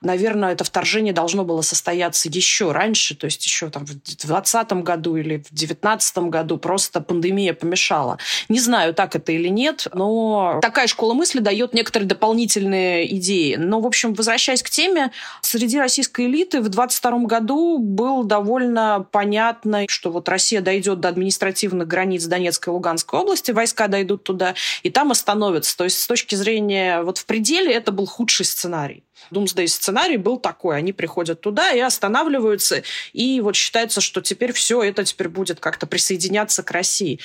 наверное, это вторжение должно было состояться еще раньше, то есть еще там в 2020 году или в 2019 году просто пандемия помешала. Не знаю, так это или нет, но такая школа мысли дает некоторые дополнительные идеи. Но, в общем, возвращаясь к теме, среди российской элиты в 2022 году был довольно понятно, что вот Россия дойдет до административных границ Донецкой и Луганской области, войска дойдут туда, и там остановятся. То есть с точки зрения вот в пределе это был худший сценарий. Думсдей сценарий был такой. Они приходят туда и останавливаются. И вот считается, что теперь все это теперь будет как-то присоединяться к России.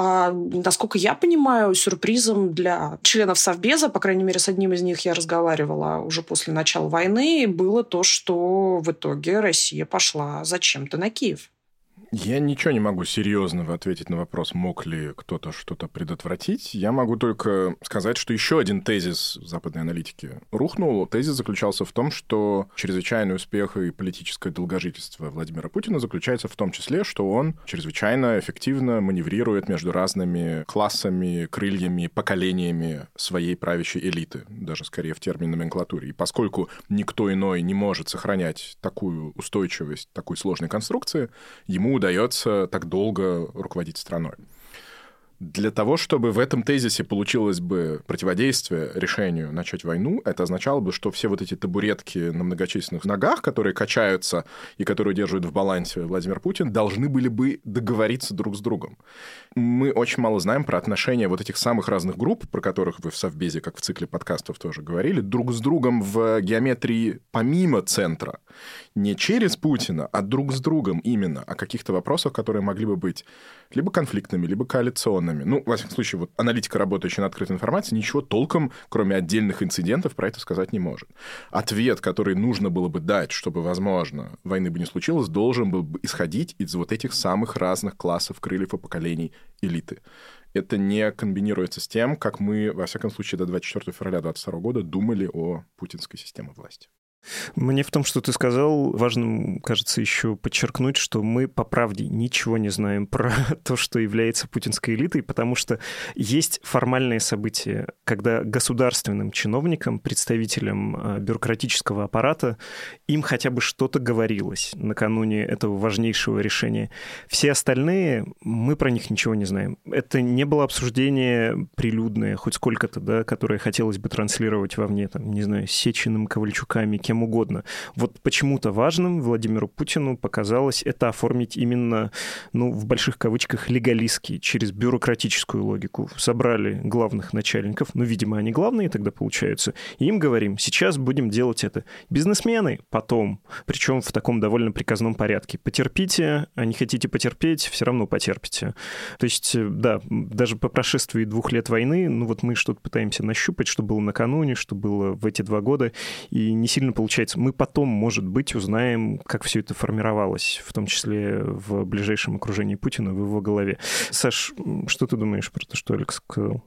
А, насколько я понимаю, сюрпризом для членов Совбеза, по крайней мере, с одним из них я разговаривала уже после начала войны, было то, что в итоге Россия пошла зачем-то на Киев. Я ничего не могу серьезного ответить на вопрос, мог ли кто-то что-то предотвратить. Я могу только сказать, что еще один тезис западной аналитики рухнул. Тезис заключался в том, что чрезвычайный успех и политическое долгожительство Владимира Путина заключается в том числе, что он чрезвычайно эффективно маневрирует между разными классами, крыльями, поколениями своей правящей элиты, даже скорее в термине номенклатуре. И поскольку никто иной не может сохранять такую устойчивость, такой сложной конструкции, ему удается так долго руководить страной. Для того, чтобы в этом тезисе получилось бы противодействие решению начать войну, это означало бы, что все вот эти табуретки на многочисленных ногах, которые качаются и которые держат в балансе Владимир Путин, должны были бы договориться друг с другом. Мы очень мало знаем про отношения вот этих самых разных групп, про которых вы в Совбезе, как в цикле подкастов тоже говорили, друг с другом в геометрии помимо центра. Не через Путина, а друг с другом именно о каких-то вопросах, которые могли бы быть либо конфликтными, либо коалиционными. Ну, во всяком случае, вот аналитика, работающая на открытой информации, ничего толком, кроме отдельных инцидентов, про это сказать не может. Ответ, который нужно было бы дать, чтобы, возможно, войны бы не случилось, должен был бы исходить из вот этих самых разных классов, крыльев и поколений элиты это не комбинируется с тем, как мы, во всяком случае, до 24 февраля 2022 года думали о путинской системе власти. Мне в том, что ты сказал, важным, кажется, еще подчеркнуть, что мы по правде ничего не знаем про то, что является путинской элитой, потому что есть формальные события, когда государственным чиновникам, представителям а, бюрократического аппарата, им хотя бы что-то говорилось накануне этого важнейшего решения. Все остальные, мы про них ничего не знаем. Это не было обсуждение прилюдное, хоть сколько-то, да, которое хотелось бы транслировать вовне, там, не знаю, Сечиным, Ковальчуками, кем угодно. Вот почему-то важным Владимиру Путину показалось это оформить именно, ну, в больших кавычках, легалистски, через бюрократическую логику. Собрали главных начальников, ну, видимо, они главные тогда получаются, и им говорим, сейчас будем делать это. Бизнесмены потом, причем в таком довольно приказном порядке. Потерпите, а не хотите потерпеть, все равно потерпите. То есть, да, даже по прошествии двух лет войны, ну вот мы что-то пытаемся нащупать, что было накануне, что было в эти два года, и не сильно получается. Мы потом, может быть, узнаем, как все это формировалось, в том числе в ближайшем окружении Путина, в его голове. Саш, что ты думаешь про то, что Алекс сказал?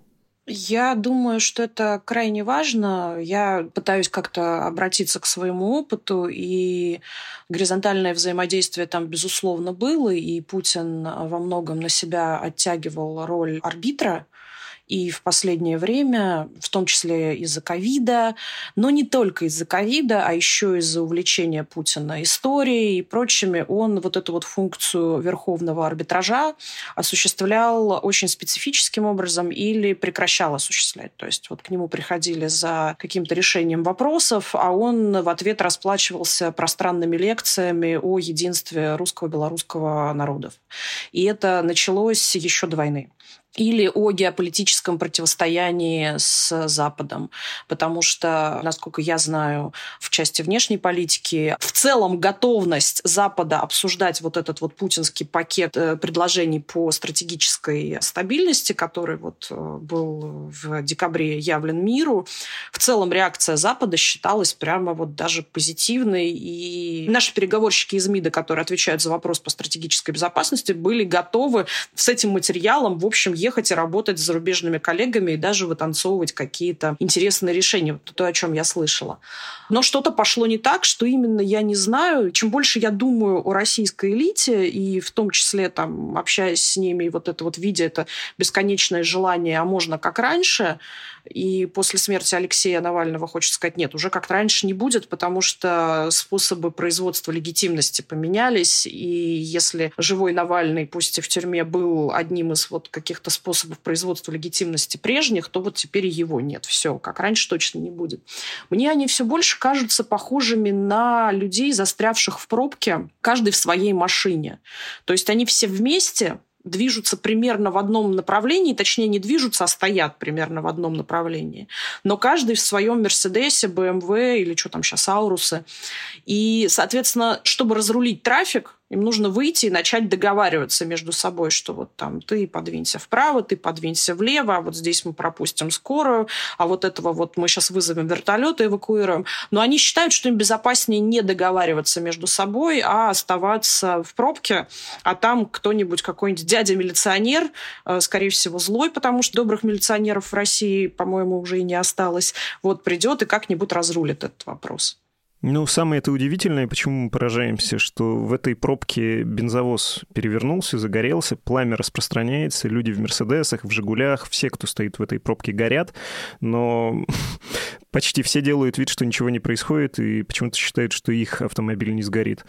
Я думаю, что это крайне важно. Я пытаюсь как-то обратиться к своему опыту, и горизонтальное взаимодействие там, безусловно, было, и Путин во многом на себя оттягивал роль арбитра, и в последнее время, в том числе из-за ковида, но не только из-за ковида, а еще из-за увлечения Путина историей и прочими, он вот эту вот функцию верховного арбитража осуществлял очень специфическим образом или прекращал осуществлять. То есть вот к нему приходили за каким-то решением вопросов, а он в ответ расплачивался пространными лекциями о единстве русского и белорусского народов. И это началось еще до войны или о геополитическом противостоянии с Западом. Потому что, насколько я знаю, в части внешней политики в целом готовность Запада обсуждать вот этот вот путинский пакет э, предложений по стратегической стабильности, который вот э, был в декабре явлен миру, в целом реакция Запада считалась прямо вот даже позитивной. И наши переговорщики из МИДа, которые отвечают за вопрос по стратегической безопасности, были готовы с этим материалом, в общем, ехать и работать с зарубежными коллегами и даже вытанцовывать какие-то интересные решения. Вот то, о чем я слышала. Но что-то пошло не так, что именно я не знаю. Чем больше я думаю о российской элите, и в том числе там, общаясь с ними, и вот это вот видя это бесконечное желание, а можно как раньше, и после смерти Алексея Навального, хочется сказать, нет, уже как раньше не будет, потому что способы производства легитимности поменялись. И если живой Навальный, пусть и в тюрьме, был одним из вот каких-то способов производства легитимности прежних, то вот теперь его нет. Все, как раньше точно не будет. Мне они все больше кажутся похожими на людей, застрявших в пробке, каждый в своей машине. То есть они все вместе, движутся примерно в одном направлении, точнее не движутся, а стоят примерно в одном направлении. Но каждый в своем Мерседесе, БМВ или что там сейчас, Аурусы. И, соответственно, чтобы разрулить трафик, им нужно выйти и начать договариваться между собой, что вот там ты подвинься вправо, ты подвинься влево, а вот здесь мы пропустим скорую, а вот этого вот мы сейчас вызовем вертолет и эвакуируем. Но они считают, что им безопаснее не договариваться между собой, а оставаться в пробке, а там кто-нибудь, какой-нибудь дядя-милиционер, э, скорее всего, злой, потому что добрых милиционеров в России, по-моему, уже и не осталось, вот придет и как-нибудь разрулит этот вопрос. Ну, самое это удивительное, почему мы поражаемся, что в этой пробке бензовоз перевернулся, загорелся, пламя распространяется, люди в «Мерседесах», в «Жигулях», все, кто стоит в этой пробке, горят, но почти все делают вид, что ничего не происходит, и почему-то считают, что их автомобиль не сгорит.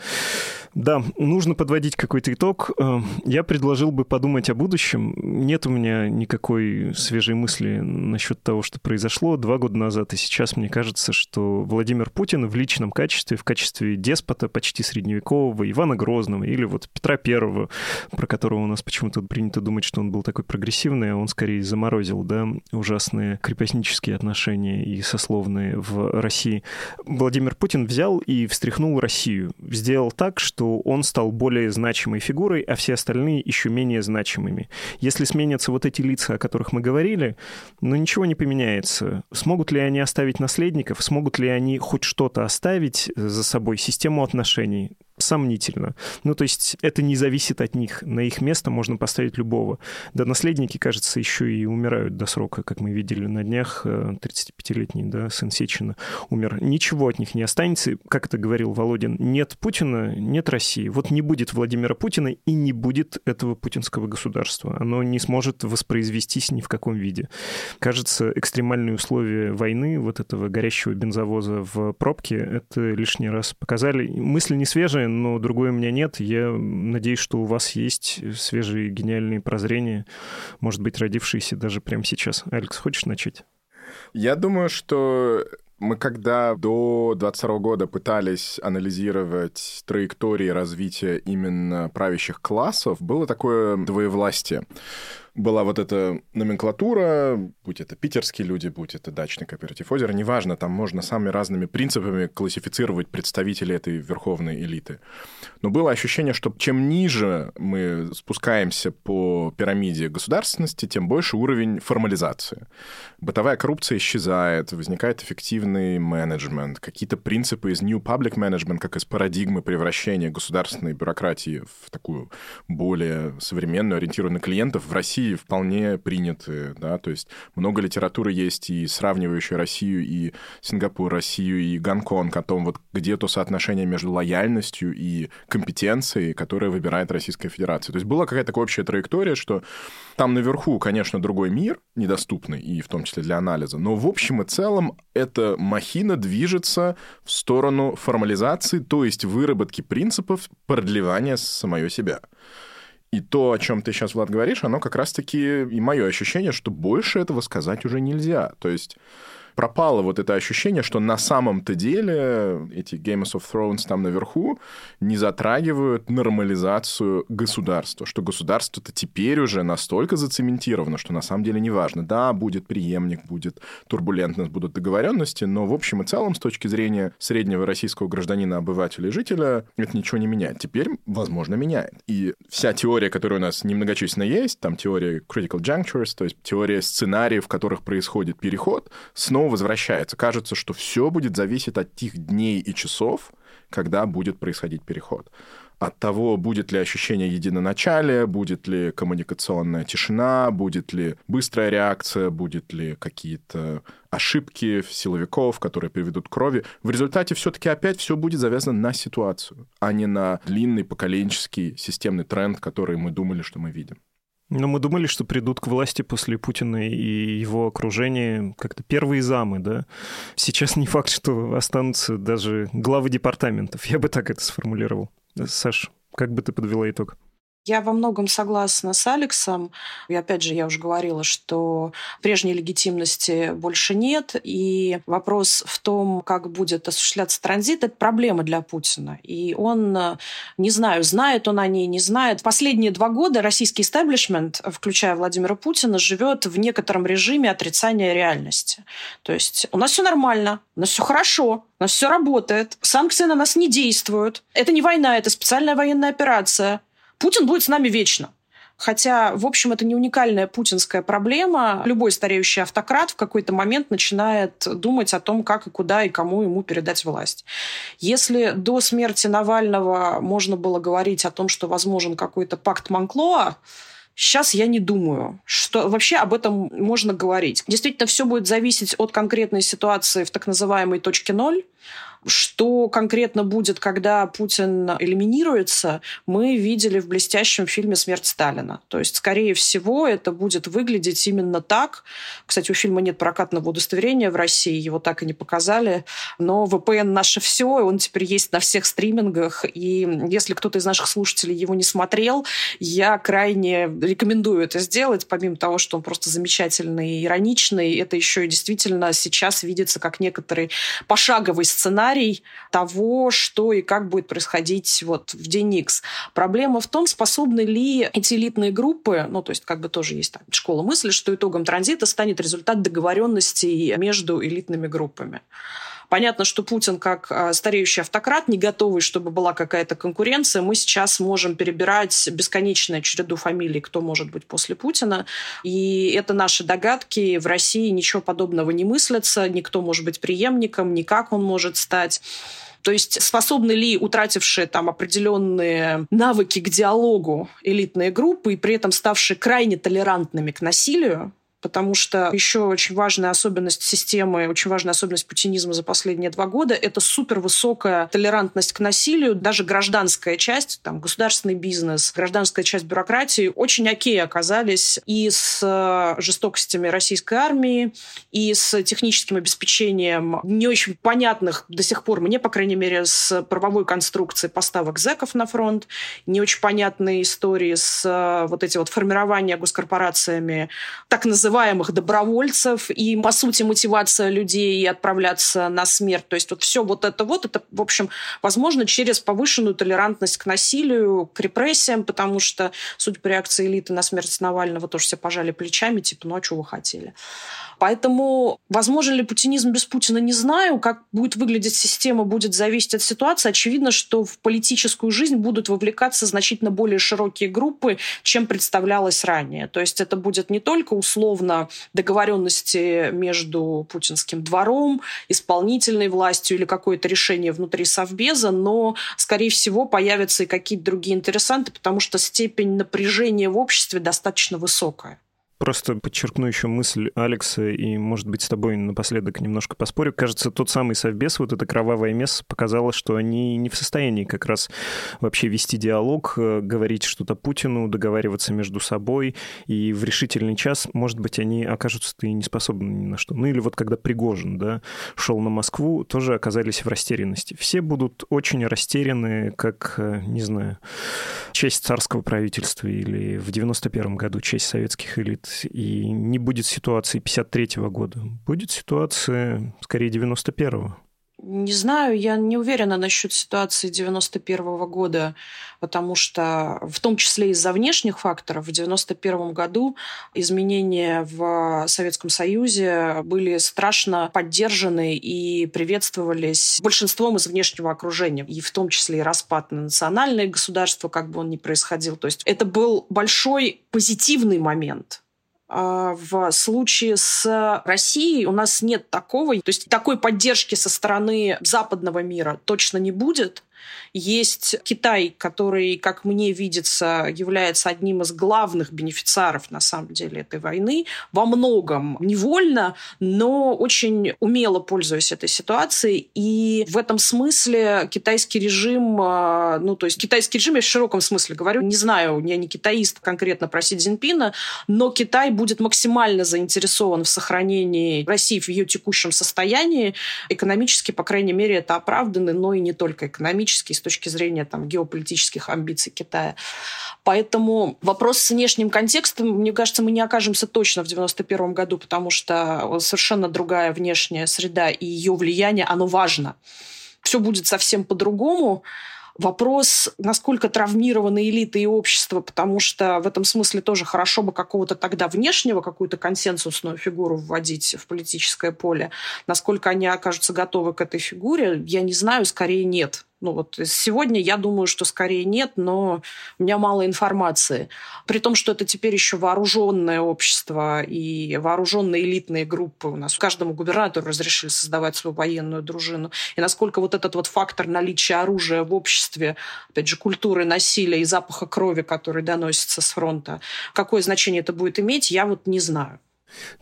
Да, нужно подводить какой-то итог. Э, я предложил бы подумать о будущем. Нет у меня никакой свежей мысли насчет того, что произошло два года назад, и сейчас мне кажется, что Владимир Путин в личном качестве, в качестве деспота почти средневекового, Ивана Грозного или вот Петра Первого, про которого у нас почему-то принято думать, что он был такой прогрессивный, а он скорее заморозил, да, ужасные крепостнические отношения и сословные в России. Владимир Путин взял и встряхнул Россию. Сделал так, что что он стал более значимой фигурой, а все остальные еще менее значимыми. Если сменятся вот эти лица, о которых мы говорили, ну ничего не поменяется. Смогут ли они оставить наследников? Смогут ли они хоть что-то оставить за собой? Систему отношений? Сомнительно. Ну, то есть это не зависит от них. На их место можно поставить любого. Да, наследники, кажется, еще и умирают до срока, как мы видели на днях. 35-летний, э, да, сын Сечина умер. Ничего от них не останется. Как это говорил Володин, нет Путина, нет России. Вот не будет Владимира Путина и не будет этого путинского государства. Оно не сможет воспроизвестись ни в каком виде. Кажется, экстремальные условия войны, вот этого горящего бензовоза в пробке, это лишний раз показали. Мысль не свежая, но другой у меня нет. Я надеюсь, что у вас есть свежие гениальные прозрения, может быть, родившиеся даже прямо сейчас. Алекс, хочешь начать? Я думаю, что Мы когда до 22 года пытались анализировать траектории развития именно правящих классов, было такое двоевластие была вот эта номенклатура, будь это питерские люди, будь это дачный кооператив озера, неважно, там можно самыми разными принципами классифицировать представителей этой верховной элиты. Но было ощущение, что чем ниже мы спускаемся по пирамиде государственности, тем больше уровень формализации. Бытовая коррупция исчезает, возникает эффективный менеджмент, какие-то принципы из New Public Management, как из парадигмы превращения государственной бюрократии в такую более современную, ориентированную на клиентов в России России вполне приняты, да, то есть много литературы есть и сравнивающая Россию и Сингапур, Россию и Гонконг о том, вот где то соотношение между лояльностью и компетенцией, которое выбирает Российская Федерация. То есть была какая-то такая общая траектория, что там наверху, конечно, другой мир недоступный, и в том числе для анализа, но в общем и целом эта махина движется в сторону формализации, то есть выработки принципов продлевания самое себя. И то, о чем ты сейчас, Влад, говоришь, оно как раз-таки и мое ощущение, что больше этого сказать уже нельзя. То есть пропало вот это ощущение, что на самом-то деле эти Games of Thrones там наверху не затрагивают нормализацию государства, что государство-то теперь уже настолько зацементировано, что на самом деле не важно. Да, будет преемник, будет турбулентность, будут договоренности, но в общем и целом с точки зрения среднего российского гражданина, обывателя и жителя это ничего не меняет. Теперь, возможно, меняет. И вся теория, которая у нас немногочисленно есть, там теория critical junctures, то есть теория сценариев, в которых происходит переход, снова снова возвращается. Кажется, что все будет зависеть от тех дней и часов, когда будет происходить переход. От того, будет ли ощущение единоначалия, будет ли коммуникационная тишина, будет ли быстрая реакция, будет ли какие-то ошибки силовиков, которые приведут к крови. В результате все-таки опять все будет завязано на ситуацию, а не на длинный поколенческий системный тренд, который мы думали, что мы видим. Но мы думали, что придут к власти после Путина и его окружения как-то первые замы, да? Сейчас не факт, что останутся даже главы департаментов. Я бы так это сформулировал. Саш, как бы ты подвела итог? Я во многом согласна с Алексом. И опять же, я уже говорила, что прежней легитимности больше нет. И вопрос в том, как будет осуществляться транзит, это проблема для Путина. И он, не знаю, знает он о ней, не знает. Последние два года российский истеблишмент, включая Владимира Путина, живет в некотором режиме отрицания реальности. То есть у нас все нормально, у нас все хорошо, у нас все работает, санкции на нас не действуют. Это не война, это специальная военная операция. Путин будет с нами вечно. Хотя, в общем, это не уникальная путинская проблема. Любой стареющий автократ в какой-то момент начинает думать о том, как и куда и кому ему передать власть. Если до смерти Навального можно было говорить о том, что возможен какой-то пакт Монклоа, Сейчас я не думаю, что вообще об этом можно говорить. Действительно, все будет зависеть от конкретной ситуации в так называемой точке ноль. Что конкретно будет, когда Путин элиминируется, мы видели в блестящем фильме «Смерть Сталина». То есть, скорее всего, это будет выглядеть именно так. Кстати, у фильма нет прокатного удостоверения в России, его так и не показали. Но VPN наше все, он теперь есть на всех стримингах. И если кто-то из наших слушателей его не смотрел, я крайне рекомендую это сделать. Помимо того, что он просто замечательный и ироничный, это еще и действительно сейчас видится как некоторый пошаговый сценарий сценарий того, что и как будет происходить вот в день X. Проблема в том, способны ли эти элитные группы, ну, то есть как бы тоже есть там, школа мысли, что итогом транзита станет результат договоренностей между элитными группами. Понятно, что Путин, как а, стареющий автократ, не готовый, чтобы была какая-то конкуренция. Мы сейчас можем перебирать бесконечную череду фамилий, кто может быть после Путина. И это наши догадки. В России ничего подобного не мыслится. Никто может быть преемником, никак он может стать. То есть способны ли утратившие там определенные навыки к диалогу элитные группы и при этом ставшие крайне толерантными к насилию, потому что еще очень важная особенность системы, очень важная особенность путинизма за последние два года — это супервысокая толерантность к насилию. Даже гражданская часть, там, государственный бизнес, гражданская часть бюрократии очень окей оказались и с э, жестокостями российской армии, и с техническим обеспечением не очень понятных до сих пор, мне, по крайней мере, с правовой конструкцией поставок зеков на фронт, не очень понятные истории с э, вот эти вот формирования госкорпорациями так называемых называемых добровольцев и, по сути, мотивация людей отправляться на смерть. То есть вот все вот это вот, это, в общем, возможно, через повышенную толерантность к насилию, к репрессиям, потому что, судя по реакции элиты на смерть Навального, тоже все пожали плечами, типа, ну а что вы хотели? Поэтому, возможно ли путинизм без Путина, не знаю. Как будет выглядеть система, будет зависеть от ситуации. Очевидно, что в политическую жизнь будут вовлекаться значительно более широкие группы, чем представлялось ранее. То есть это будет не только условно договоренности между путинским двором, исполнительной властью или какое-то решение внутри Совбеза, но, скорее всего, появятся и какие-то другие интересанты, потому что степень напряжения в обществе достаточно высокая. Просто подчеркну еще мысль Алекса и, может быть, с тобой напоследок немножко поспорю. Кажется, тот самый совбез, вот это кровавое место, показало, что они не в состоянии как раз вообще вести диалог, э, говорить что-то Путину, договариваться между собой. И в решительный час, может быть, они окажутся-то и не способны ни на что. Ну или вот когда Пригожин, да, шел на Москву, тоже оказались в растерянности. Все будут очень растеряны, как, э, не знаю, часть царского правительства или в 91 году часть советских элит и не будет ситуации 53 года. Будет ситуация, скорее, 91-го. Не знаю, я не уверена насчет ситуации 91 -го года, потому что в том числе из-за внешних факторов в 91 году изменения в Советском Союзе были страшно поддержаны и приветствовались большинством из внешнего окружения, и в том числе и распад на национальное государство, как бы он ни происходил. То есть это был большой позитивный момент в случае с Россией у нас нет такого, то есть такой поддержки со стороны западного мира точно не будет. Есть Китай, который, как мне видится, является одним из главных бенефициаров, на самом деле, этой войны. Во многом невольно, но очень умело пользуясь этой ситуацией. И в этом смысле китайский режим, а, ну, то есть китайский режим, я в широком смысле говорю, не знаю, я не китаист конкретно про Си Цзиньпина, но Китай будет максимально заинтересован в сохранении России в ее текущем состоянии. Экономически, по крайней мере, это оправдано, но и не только экономически, точки зрения там, геополитических амбиций Китая. Поэтому вопрос с внешним контекстом, мне кажется, мы не окажемся точно в 91 году, потому что совершенно другая внешняя среда и ее влияние, оно важно. Все будет совсем по-другому. Вопрос, насколько травмированы элиты и общество, потому что в этом смысле тоже хорошо бы какого-то тогда внешнего, какую-то консенсусную фигуру вводить в политическое поле. Насколько они окажутся готовы к этой фигуре, я не знаю, скорее нет. Ну вот сегодня я думаю, что скорее нет, но у меня мало информации. При том, что это теперь еще вооруженное общество и вооруженные элитные группы. У нас каждому губернатору разрешили создавать свою военную дружину. И насколько вот этот вот фактор наличия оружия в обществе, опять же, культуры насилия и запаха крови, который доносится с фронта, какое значение это будет иметь, я вот не знаю.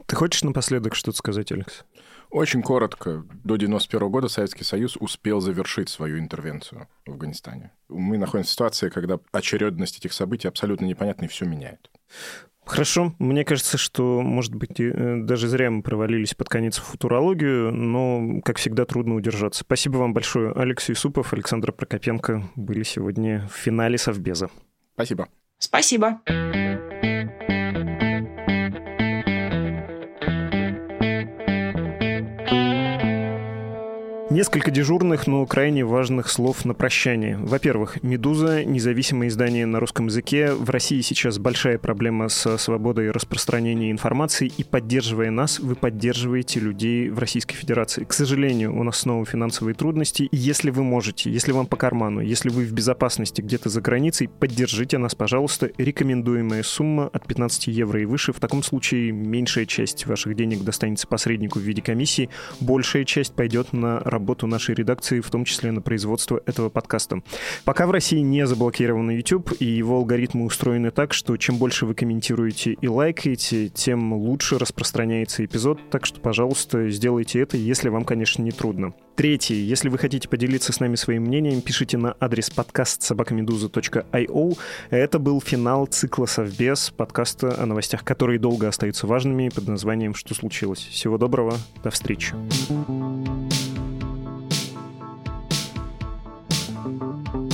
Ты хочешь напоследок что-то сказать, Алекс? Очень коротко. До 91 года Советский Союз успел завершить свою интервенцию в Афганистане. Мы находимся в ситуации, когда очередность этих событий абсолютно непонятна и все меняет. Хорошо. Мне кажется, что, может быть, э, даже зря мы провалились под конец в футурологию, но, как всегда, трудно удержаться. Спасибо вам большое. Алекс Юсупов, Александр Прокопенко были сегодня в финале Совбеза. Спасибо. Спасибо. Несколько дежурных, но крайне важных слов на прощание. Во-первых, «Медуза» — независимое издание на русском языке. В России сейчас большая проблема со свободой распространения информации, и поддерживая нас, вы поддерживаете людей в Российской Федерации. К сожалению, у нас снова финансовые трудности. Если вы можете, если вам по карману, если вы в безопасности где-то за границей, поддержите нас, пожалуйста. Рекомендуемая сумма от 15 евро и выше. В таком случае меньшая часть ваших денег достанется посреднику в виде комиссии, большая часть пойдет на работу работу нашей редакции, в том числе на производство этого подкаста. Пока в России не заблокирован YouTube, и его алгоритмы устроены так, что чем больше вы комментируете и лайкаете, тем лучше распространяется эпизод, так что, пожалуйста, сделайте это, если вам, конечно, не трудно. Третий. Если вы хотите поделиться с нами своим мнением, пишите на адрес подкаст собакамедуза.io. Это был финал цикла «Совбез», подкаста о новостях, которые долго остаются важными, под названием «Что случилось?». Всего доброго, до встречи. Thank you.